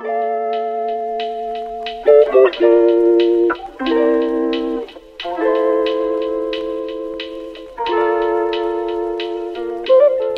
Thank you.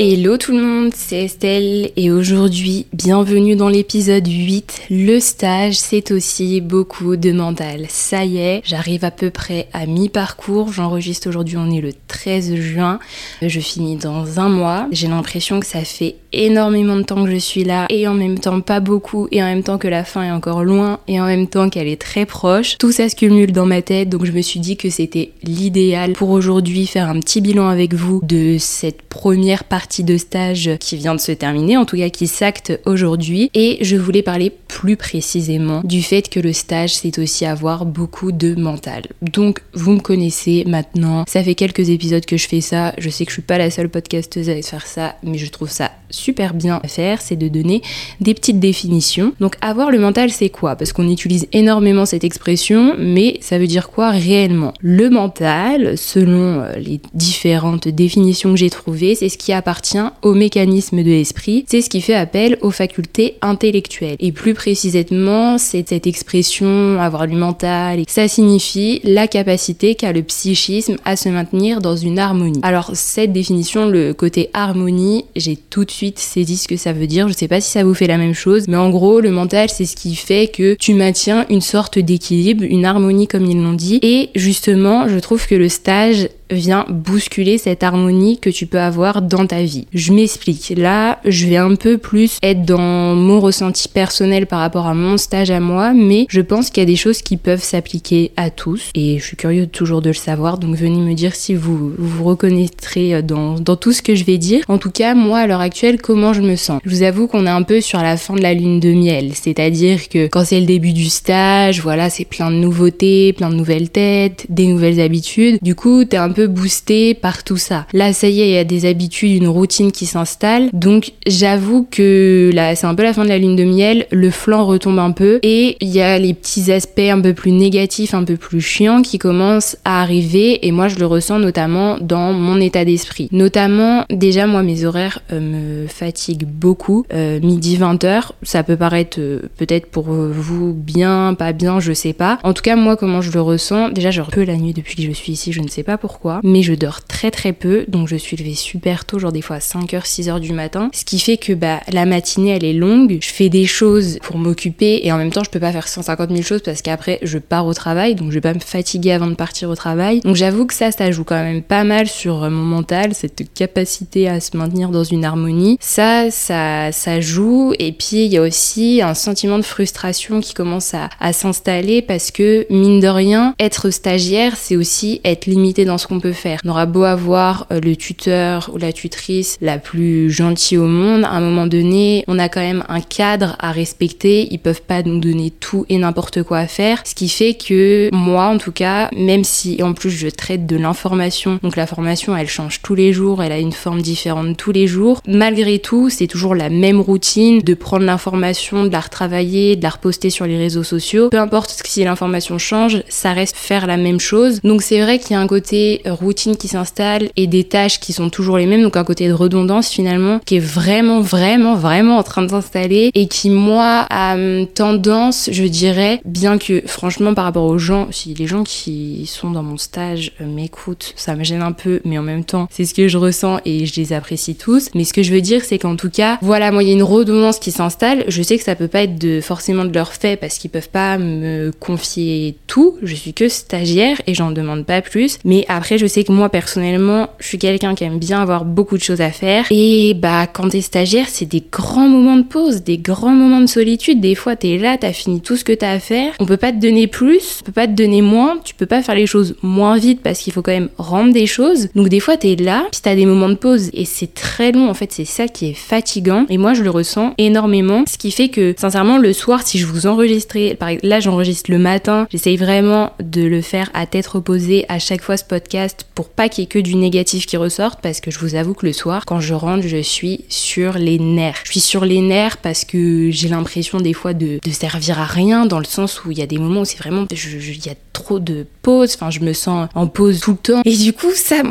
Hello tout le monde, c'est Estelle et aujourd'hui, bienvenue dans l'épisode 8. Le stage, c'est aussi beaucoup de mental. Ça y est, j'arrive à peu près à mi-parcours. J'enregistre aujourd'hui, on est le 13 juin. Je finis dans un mois. J'ai l'impression que ça fait énormément de temps que je suis là et en même temps pas beaucoup et en même temps que la fin est encore loin et en même temps qu'elle est très proche. Tout ça se cumule dans ma tête donc je me suis dit que c'était l'idéal pour aujourd'hui faire un petit bilan avec vous de cette première partie de stage qui vient de se terminer, en tout cas qui s'acte aujourd'hui. Et je voulais parler plus précisément du fait que le stage, c'est aussi avoir beaucoup de mental. Donc, vous me connaissez maintenant. Ça fait quelques épisodes que je fais ça. Je sais que je suis pas la seule podcasteuse à faire ça, mais je trouve ça super bien faire. C'est de donner des petites définitions. Donc, avoir le mental, c'est quoi? Parce qu'on utilise énormément cette expression, mais ça veut dire quoi réellement? Le mental, selon euh, les différentes définitions que j'ai trouvées, c'est ce qui appartient au mécanisme de l'esprit, c'est ce qui fait appel aux facultés intellectuelles. Et plus précisément, c'est cette expression avoir du mental, ça signifie la capacité qu'a le psychisme à se maintenir dans une harmonie. Alors cette définition, le côté harmonie, j'ai tout de suite saisi ce que ça veut dire. Je sais pas si ça vous fait la même chose, mais en gros, le mental, c'est ce qui fait que tu maintiens une sorte d'équilibre, une harmonie comme ils l'ont dit. Et justement, je trouve que le stage vient bousculer cette harmonie que tu peux avoir dans ta vie. Je m'explique. Là, je vais un peu plus être dans mon ressenti personnel par rapport à mon stage à moi, mais je pense qu'il y a des choses qui peuvent s'appliquer à tous et je suis curieux toujours de le savoir, donc venez me dire si vous vous reconnaîtrez dans, dans tout ce que je vais dire. En tout cas, moi à l'heure actuelle, comment je me sens? Je vous avoue qu'on est un peu sur la fin de la lune de miel, c'est-à-dire que quand c'est le début du stage, voilà, c'est plein de nouveautés, plein de nouvelles têtes, des nouvelles habitudes. Du coup, t'es un peu boosté par tout ça. Là, ça y est, il y a des habitudes, une routine qui s'installe. Donc, j'avoue que là, c'est un peu la fin de la lune de miel. Le flanc retombe un peu et il y a les petits aspects un peu plus négatifs, un peu plus chiants qui commencent à arriver. Et moi, je le ressens notamment dans mon état d'esprit. Notamment, déjà, moi, mes horaires euh, me fatiguent beaucoup. Euh, midi 20h, ça peut paraître euh, peut-être pour vous bien, pas bien, je sais pas. En tout cas, moi, comment je le ressens, déjà, je peu la nuit depuis que je suis ici, je ne sais pas pourquoi mais je dors très très peu, donc je suis levée super tôt, genre des fois à 5h, 6h du matin, ce qui fait que bah, la matinée elle est longue, je fais des choses pour m'occuper et en même temps je peux pas faire 150 000 choses parce qu'après je pars au travail, donc je vais pas me fatiguer avant de partir au travail. Donc j'avoue que ça, ça joue quand même pas mal sur mon mental, cette capacité à se maintenir dans une harmonie. Ça, ça, ça joue et puis il y a aussi un sentiment de frustration qui commence à, à s'installer parce que mine de rien, être stagiaire, c'est aussi être limité dans ce qu'on peut faire. On aura beau avoir euh, le tuteur ou la tutrice la plus gentille au monde, à un moment donné, on a quand même un cadre à respecter. Ils peuvent pas nous donner tout et n'importe quoi à faire. Ce qui fait que moi, en tout cas, même si en plus je traite de l'information, donc la formation elle change tous les jours, elle a une forme différente tous les jours, malgré tout, c'est toujours la même routine de prendre l'information, de la retravailler, de la reposter sur les réseaux sociaux. Peu importe si l'information change, ça reste faire la même chose. Donc c'est vrai qu'il y a un côté routine qui s'installe et des tâches qui sont toujours les mêmes, donc un côté de redondance finalement qui est vraiment, vraiment, vraiment en train de s'installer et qui, moi, a hum, tendance, je dirais, bien que franchement par rapport aux gens, si les gens qui sont dans mon stage euh, m'écoutent, ça me gêne un peu, mais en même temps, c'est ce que je ressens et je les apprécie tous. Mais ce que je veux dire, c'est qu'en tout cas, voilà, moi, il y a une redondance qui s'installe. Je sais que ça peut pas être de, forcément de leur fait parce qu'ils peuvent pas me confier tout. Je suis que stagiaire et j'en demande pas plus. Mais après, je sais que moi personnellement, je suis quelqu'un qui aime bien avoir beaucoup de choses à faire. Et bah quand t'es stagiaire, c'est des grands moments de pause, des grands moments de solitude. Des fois, t'es là, t'as fini tout ce que t'as à faire. On peut pas te donner plus, on peut pas te donner moins. Tu peux pas faire les choses moins vite parce qu'il faut quand même rendre des choses. Donc des fois, t'es là, puis t'as des moments de pause et c'est très long. En fait, c'est ça qui est fatigant. Et moi, je le ressens énormément. Ce qui fait que, sincèrement, le soir, si je vous enregistrais, là, j'enregistre le matin, j'essaye vraiment de le faire à tête reposée à chaque fois ce podcast pour pas qu'il y ait que du négatif qui ressorte parce que je vous avoue que le soir, quand je rentre, je suis sur les nerfs. Je suis sur les nerfs parce que j'ai l'impression des fois de, servir à rien dans le sens où il y a des moments où c'est vraiment, il y a trop de pauses, enfin je me sens en pause tout le temps et du coup ça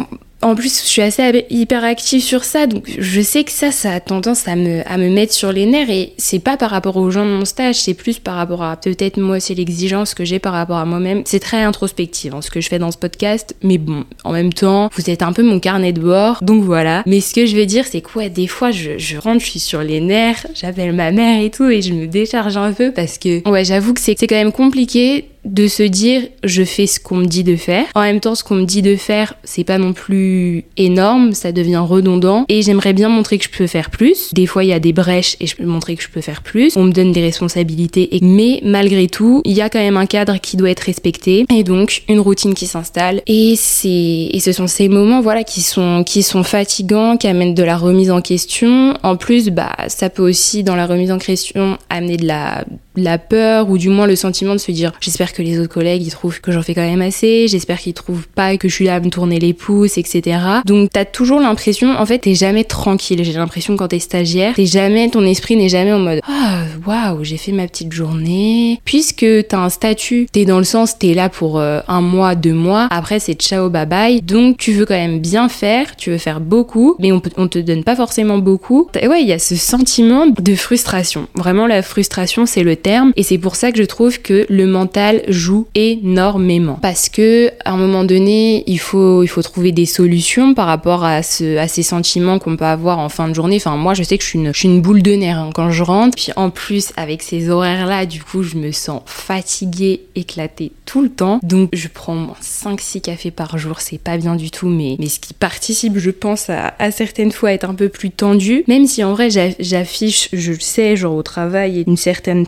en plus, je suis assez hyper active sur ça, donc je sais que ça, ça a tendance à me, à me mettre sur les nerfs et c'est pas par rapport aux gens de mon stage, c'est plus par rapport à peut-être moi, c'est l'exigence que j'ai par rapport à moi-même. C'est très introspectif hein, ce que je fais dans ce podcast, mais bon, en même temps, vous êtes un peu mon carnet de bord, donc voilà. Mais ce que je vais dire, c'est quoi, des fois, je, je rentre, je suis sur les nerfs, j'appelle ma mère et tout, et je me décharge un peu parce que, ouais, j'avoue que c'est quand même compliqué de se dire je fais ce qu'on me dit de faire. En même temps, ce qu'on me dit de faire, c'est pas non plus énorme, ça devient redondant et j'aimerais bien montrer que je peux faire plus. Des fois, il y a des brèches et je peux montrer que je peux faire plus. On me donne des responsabilités mais malgré tout, il y a quand même un cadre qui doit être respecté et donc une routine qui s'installe et c'est et ce sont ces moments voilà qui sont qui sont fatigants, qui amènent de la remise en question. En plus, bah ça peut aussi dans la remise en question amener de la la peur ou du moins le sentiment de se dire j'espère que les autres collègues ils trouvent que j'en fais quand même assez, j'espère qu'ils trouvent pas que je suis là à me tourner les pouces, etc. Donc t'as toujours l'impression, en fait t'es jamais tranquille, j'ai l'impression quand t'es stagiaire, t'es jamais, ton esprit n'est jamais en mode ah waouh j'ai fait ma petite journée. Puisque t'as un statut, t'es dans le sens t'es là pour euh, un mois, deux mois, après c'est ciao bye bye, donc tu veux quand même bien faire, tu veux faire beaucoup, mais on, te donne pas forcément beaucoup. Et ouais il y a ce sentiment de frustration. Vraiment la frustration c'est le et c'est pour ça que je trouve que le mental joue énormément. Parce que à un moment donné il faut il faut trouver des solutions par rapport à ce à ces sentiments qu'on peut avoir en fin de journée. Enfin moi je sais que je suis une, je suis une boule de nerfs hein, quand je rentre. Puis en plus avec ces horaires là du coup je me sens fatiguée éclatée tout le temps. Donc je prends 5 6 cafés par jour. C'est pas bien du tout mais mais ce qui participe je pense à, certaines fois à être un peu plus tendu même si en vrai j'affiche je sais genre au travail une certaine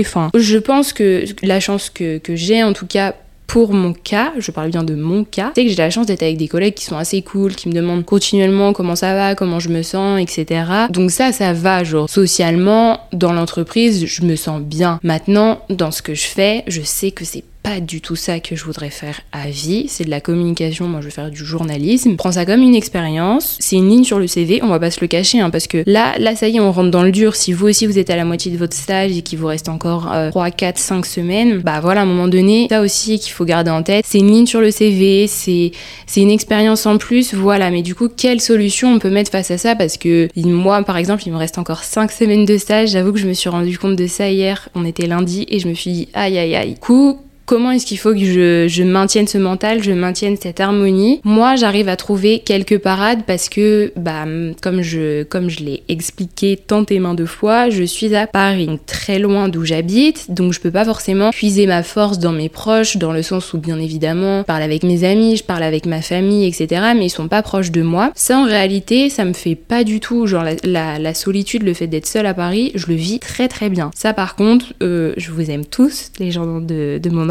Enfin, je pense que la chance que, que j'ai, en tout cas, pour mon cas, je parle bien de mon cas, c'est que j'ai la chance d'être avec des collègues qui sont assez cool, qui me demandent continuellement comment ça va, comment je me sens, etc. Donc ça, ça va, genre socialement, dans l'entreprise, je me sens bien. Maintenant, dans ce que je fais, je sais que c'est pas du tout ça que je voudrais faire à vie. C'est de la communication, moi je veux faire du journalisme. Prends ça comme une expérience, c'est une ligne sur le CV, on va pas se le cacher, hein, parce que là, là ça y est, on rentre dans le dur. Si vous aussi vous êtes à la moitié de votre stage et qu'il vous reste encore 3, 4, 5 semaines, bah voilà, à un moment donné, ça aussi qu'il faut garder en tête. C'est une ligne sur le CV, c'est une expérience en plus, voilà. Mais du coup, quelle solution on peut mettre face à ça? Parce que moi, par exemple, il me reste encore 5 semaines de stage. J'avoue que je me suis rendu compte de ça hier, on était lundi, et je me suis dit, aïe aïe aïe. Coup, comment est-ce qu'il faut que je, maintienne ce mental, je maintienne cette harmonie? Moi, j'arrive à trouver quelques parades parce que, bah, comme je, l'ai expliqué tant et main de fois, je suis à Paris, très loin d'où j'habite, donc je peux pas forcément puiser ma force dans mes proches, dans le sens où, bien évidemment, je parle avec mes amis, je parle avec ma famille, etc., mais ils sont pas proches de moi. Ça, en réalité, ça me fait pas du tout, genre, la, solitude, le fait d'être seule à Paris, je le vis très très bien. Ça, par contre, euh, je vous aime tous, les gens de, mon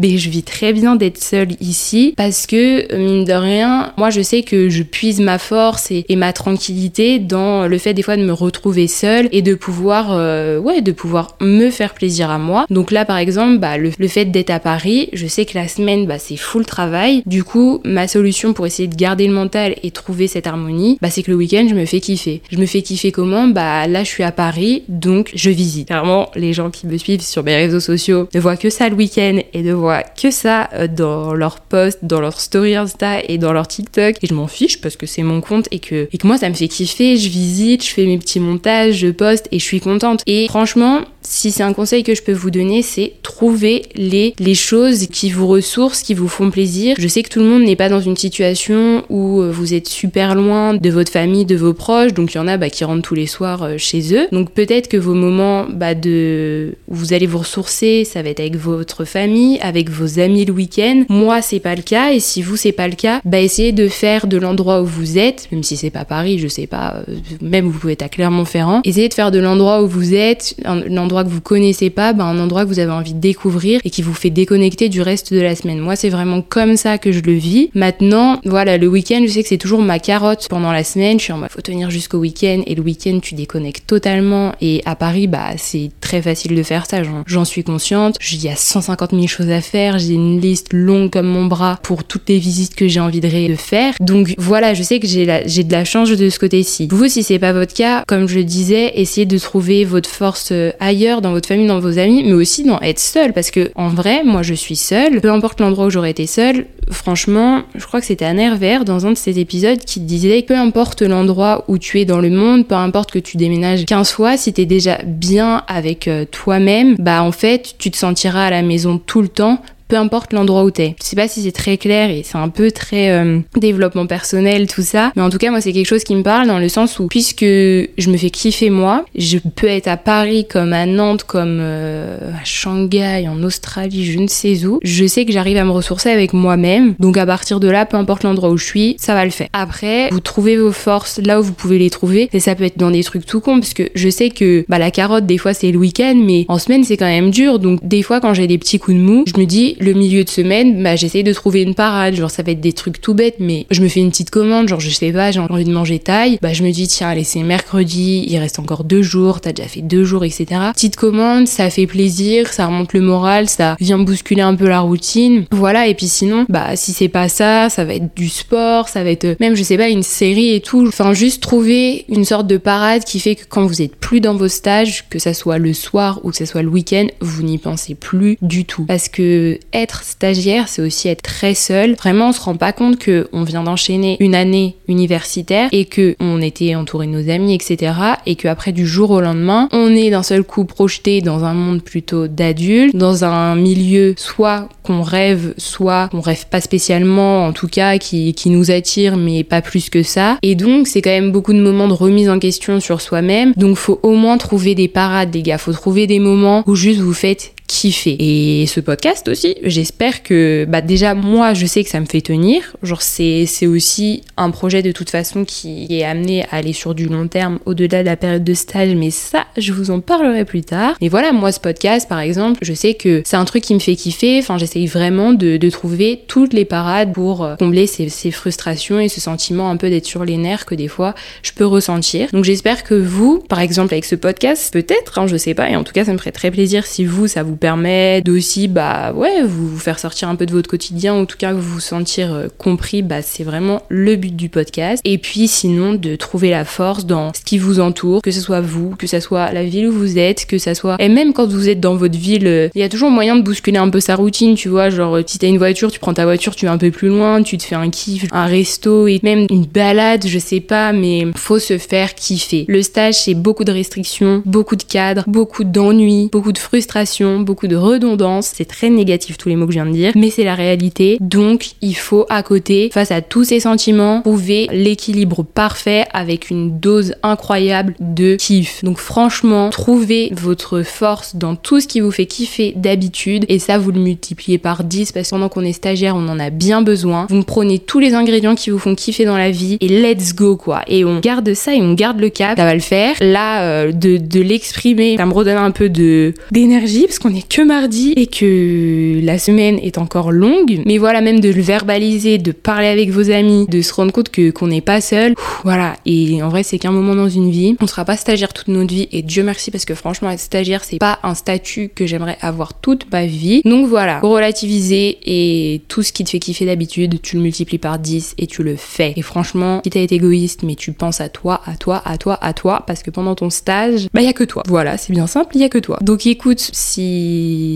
mais je vis très bien d'être seule ici parce que, mine de rien, moi je sais que je puise ma force et, ma tranquillité dans le fait des fois de me retrouver seule et de pouvoir, euh, ouais, de pouvoir me faire plaisir à moi. Donc là, par exemple, bah, le, fait d'être à Paris, je sais que la semaine, bah, c'est full travail. Du coup, ma solution pour essayer de garder le mental et trouver cette harmonie, bah, c'est que le week-end, je me fais kiffer. Je me fais kiffer comment? Bah là, je suis à Paris, donc je visite. Clairement, les gens qui me suivent sur mes réseaux sociaux ne voient que ça le week-end et ne voient que ça euh, dans leurs posts, dans leur story Insta et dans leur TikTok. Et je m'en fiche parce que c'est mon compte et que, et que moi ça me fait kiffer. Je visite, je fais mes petits montages, je poste et je suis contente. Et franchement, si c'est un conseil que je peux vous donner, c'est trouver les, les choses qui vous ressourcent, qui vous font plaisir. Je sais que tout le monde n'est pas dans une situation où euh, vous êtes super loin de votre famille, de vos proches, donc il y en a bah, qui rentrent tous les soirs euh, chez eux. Donc peut-être que vos moments bah, de où vous allez vous ressourcer, ça va être avec votre famille, avec vos amis le week-end. Moi, c'est pas le cas, et si vous c'est pas le cas, bah essayez de faire de l'endroit où vous êtes, même si c'est pas Paris, je sais pas, euh, même vous pouvez être à Clermont-Ferrand, essayez de faire de l'endroit où vous êtes, un endroit que vous connaissez pas, bah, un endroit que vous avez envie de découvrir et qui vous fait déconnecter du reste de la semaine. Moi, c'est vraiment comme ça que je le vis. Maintenant, voilà, le week-end, je sais que c'est toujours ma carotte pendant la semaine. Je suis en mode, faut tenir jusqu'au week-end et le week-end, tu déconnectes totalement. Et à Paris, bah, c'est très facile de faire ça, j'en suis consciente. Il y a 150 000 choses à faire, j'ai une liste longue comme mon bras pour toutes les visites que j'ai envie de faire. Donc voilà, je sais que j'ai de la chance de ce côté-ci. Vous, si c'est pas votre cas, comme je le disais, essayez de trouver votre force euh, ailleurs, dans votre famille, dans vos amis, mais aussi dans être seul, parce que en vrai, moi je suis seule, peu importe l'endroit où j'aurais été seule, franchement, je crois que c'était un air vert dans un de ces épisodes qui disait peu importe l'endroit où tu es dans le monde, peu importe que tu déménages 15 fois, si t'es déjà bien avec euh, toi-même, bah en fait, tu te sentiras à la maison tout le temps peu importe l'endroit où t'es. Je sais pas si c'est très clair et c'est un peu très euh, développement personnel tout ça, mais en tout cas moi c'est quelque chose qui me parle dans le sens où puisque je me fais kiffer moi, je peux être à Paris comme à Nantes, comme euh, à Shanghai, en Australie, je ne sais où, je sais que j'arrive à me ressourcer avec moi-même. Donc à partir de là, peu importe l'endroit où je suis, ça va le faire. Après, vous trouvez vos forces là où vous pouvez les trouver et ça peut être dans des trucs tout con parce que je sais que bah la carotte des fois c'est le week-end, mais en semaine c'est quand même dur. Donc des fois quand j'ai des petits coups de mou, je me dis le milieu de semaine, bah, j'essaye de trouver une parade. Genre, ça va être des trucs tout bêtes, mais je me fais une petite commande. Genre, je sais pas, j'ai envie de manger taille. Bah, je me dis, tiens, allez, c'est mercredi, il reste encore deux jours, t'as déjà fait deux jours, etc. Petite commande, ça fait plaisir, ça remonte le moral, ça vient bousculer un peu la routine. Voilà, et puis sinon, bah, si c'est pas ça, ça va être du sport, ça va être même, je sais pas, une série et tout. Enfin, juste trouver une sorte de parade qui fait que quand vous êtes plus dans vos stages, que ça soit le soir ou que ça soit le week-end, vous n'y pensez plus du tout. Parce que être stagiaire, c'est aussi être très seul. Vraiment, on se rend pas compte que on vient d'enchaîner une année universitaire et que on était entouré de nos amis, etc. Et que après du jour au lendemain, on est d'un seul coup projeté dans un monde plutôt d'adultes, dans un milieu soit qu'on rêve, soit qu'on rêve pas spécialement, en tout cas qui, qui nous attire, mais pas plus que ça. Et donc, c'est quand même beaucoup de moments de remise en question sur soi-même. Donc, faut au moins trouver des parades, les gars. Faut trouver des moments où juste vous faites kiffer. Et ce podcast aussi, j'espère que, bah déjà moi, je sais que ça me fait tenir. Genre c'est c'est aussi un projet de toute façon qui est amené à aller sur du long terme au-delà de la période de stage, mais ça, je vous en parlerai plus tard. Et voilà, moi ce podcast par exemple, je sais que c'est un truc qui me fait kiffer. Enfin, j'essaye vraiment de, de, trouver toutes les parades pour euh, combler ces, ces frustrations et ce sentiment un peu d'être sur les nerfs que des fois je peux ressentir. Donc j'espère que vous, par exemple avec ce podcast, peut-être, hein, je sais pas, et en tout cas ça me ferait très plaisir si vous, ça vous permet d'aussi, bah ouais, vous, faire sortir un peu de votre quotidien, en tout cas vous vous sentir euh, compris, bah c'est vraiment le but du podcast. Et puis sinon, de trouver la force dans ce qui vous entoure, que ce soit vous, que ce soit la ville où vous êtes, que ce soit. Et même quand vous êtes dans votre ville, euh, il y a toujours moyen de bousculer un peu sa routine, tu vois. Genre, si t'as une voiture, tu prends ta voiture, tu vas un peu plus loin, tu te fais un kiff, un resto et même une balade, je sais pas, mais faut se faire kiffer. Le stage, c'est beaucoup de restrictions, beaucoup de cadres, beaucoup d'ennuis, beaucoup de frustration, beaucoup de redondance. C'est très négatif tous les mots que je viens de dire, mais c'est la réalité. Donc il faut à côté, face à tous ces sentiments, trouver l'équilibre parfait avec une dose incroyable de kiff. Donc franchement, trouvez votre force dans tout ce qui vous fait kiffer d'habitude et ça vous le multipliez par 10 parce que pendant qu'on est stagiaire, on en a bien besoin. Vous prenez tous les ingrédients qui vous font kiffer dans la vie et let's go quoi. Et on garde ça et on garde le cap. Ça va le faire. Là, euh, de, l'exprimer, ça me redonne un peu de d'énergie parce qu'on que mardi et que la semaine est encore longue. Mais voilà, même de le verbaliser, de parler avec vos amis, de se rendre compte que qu'on n'est pas seul. voilà. Et en vrai, c'est qu'un moment dans une vie. On sera pas stagiaire toute notre vie et Dieu merci parce que franchement, être stagiaire, c'est pas un statut que j'aimerais avoir toute ma vie. Donc voilà, relativiser et tout ce qui te fait kiffer d'habitude, tu le multiplies par 10 et tu le fais. Et franchement, si t'as été égoïste, mais tu penses à toi, à toi, à toi, à toi, parce que pendant ton stage, bah y a que toi. Voilà, c'est bien simple, il y a que toi. Donc écoute, si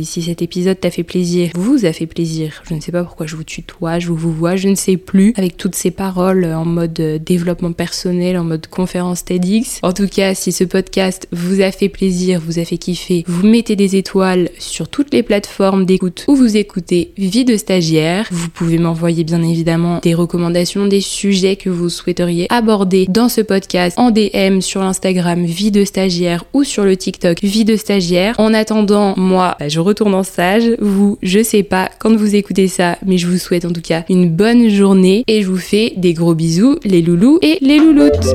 si, cet épisode t'a fait plaisir, vous a fait plaisir. Je ne sais pas pourquoi je vous tutoie, je vous vois, je ne sais plus, avec toutes ces paroles en mode euh, développement personnel, en mode conférence TEDx. En tout cas, si ce podcast vous a fait plaisir, vous a fait kiffer, vous mettez des étoiles sur toutes les plateformes d'écoute où vous écoutez Vie de stagiaire. Vous pouvez m'envoyer bien évidemment des recommandations, des sujets que vous souhaiteriez aborder dans ce podcast en DM sur l'Instagram Vie de stagiaire ou sur le TikTok Vie de stagiaire. En attendant, bah, je retourne en stage. Vous, je sais pas quand vous écoutez ça, mais je vous souhaite en tout cas une bonne journée et je vous fais des gros bisous, les loulous et les louloutes.